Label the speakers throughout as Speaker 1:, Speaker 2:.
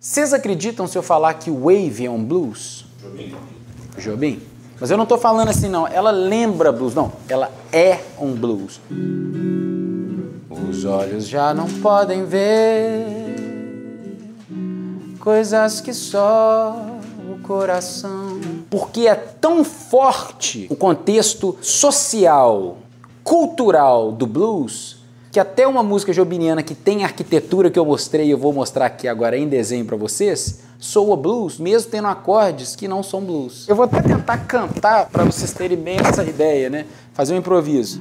Speaker 1: Vocês acreditam se eu falar que Wave é um blues? Jobim. Jobim? Mas eu não estou falando assim, não. Ela lembra blues. Não, ela é um blues. Os olhos já não podem ver coisas que só o coração. Porque é tão forte o contexto social, cultural do blues que até uma música jobiniana que tem arquitetura que eu mostrei, eu vou mostrar aqui agora em desenho para vocês, soa blues, mesmo tendo acordes que não são blues. Eu vou até tentar cantar para vocês terem bem essa ideia, né? Fazer um improviso.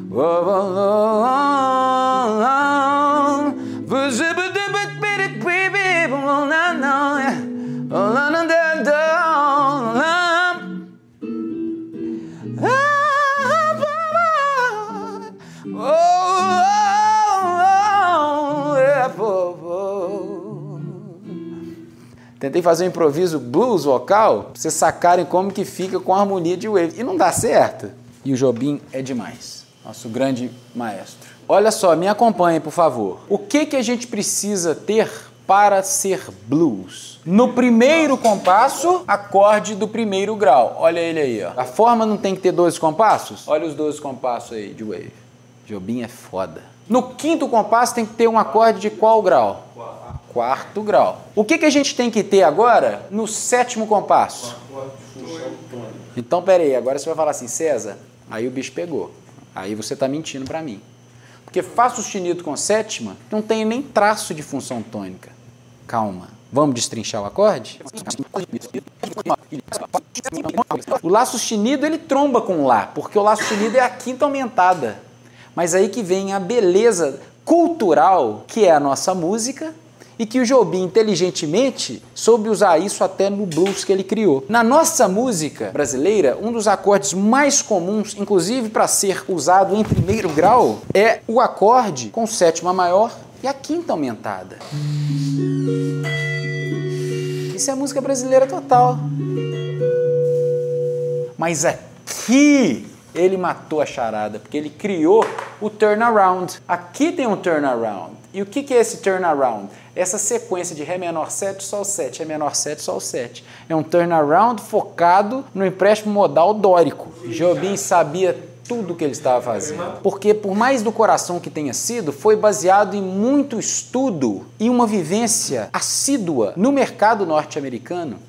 Speaker 1: Tentei fazer um improviso blues vocal, pra vocês sacarem como que fica com a harmonia de wave. E não dá certo. E o Jobim é demais. Nosso grande maestro. Olha só, me acompanhe, por favor. O que, que a gente precisa ter para ser blues? No primeiro compasso, acorde do primeiro grau. Olha ele aí, ó. A forma não tem que ter 12 compassos? Olha os 12 compassos aí de wave. Jobim é foda. No quinto compasso tem que ter um acorde de qual grau? Quarto grau. O que, que a gente tem que ter agora no sétimo compasso? Então, peraí, agora você vai falar assim, César, aí o bicho pegou. Aí você está mentindo para mim. Porque Fá sustenido com sétima não tem nem traço de função tônica. Calma. Vamos destrinchar o acorde? O Lá sustenido ele tromba com o Lá, porque o Lá sustenido é a quinta aumentada. Mas aí que vem a beleza cultural, que é a nossa música, e que o Jobim inteligentemente soube usar isso até no blues que ele criou. Na nossa música brasileira, um dos acordes mais comuns, inclusive para ser usado em primeiro grau, é o acorde com sétima maior e a quinta aumentada. Isso é música brasileira total. Mas aqui ele matou a charada, porque ele criou o turnaround. Aqui tem um turnaround. E o que é esse turnaround? Essa sequência de Ré menor 7, Sol 7, Ré menor 7, Sol 7. É um turnaround focado no empréstimo modal dórico. Jobim sabia tudo o que ele estava fazendo. Porque, por mais do coração que tenha sido, foi baseado em muito estudo e uma vivência assídua no mercado norte-americano,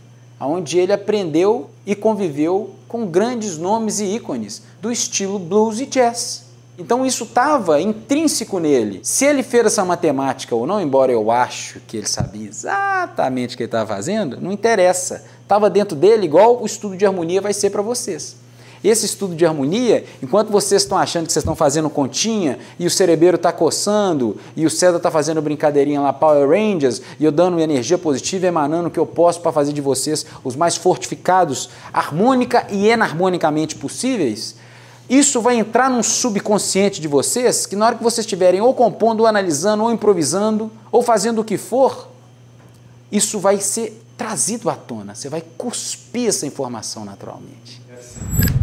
Speaker 1: onde ele aprendeu e conviveu com grandes nomes e ícones do estilo blues e jazz. Então isso estava intrínseco nele. Se ele fez essa matemática ou não, embora eu acho que ele sabia exatamente o que ele estava fazendo, não interessa. Estava dentro dele igual o estudo de harmonia vai ser para vocês. Esse estudo de harmonia, enquanto vocês estão achando que vocês estão fazendo continha e o cerebelo está coçando e o César está fazendo brincadeirinha lá, Power Rangers, e eu dando energia positiva emanando o que eu posso para fazer de vocês os mais fortificados, harmônica e enarmonicamente possíveis, isso vai entrar num subconsciente de vocês que na hora que vocês estiverem ou compondo, ou analisando, ou improvisando, ou fazendo o que for, isso vai ser trazido à tona. Você vai cuspir essa informação naturalmente. É assim.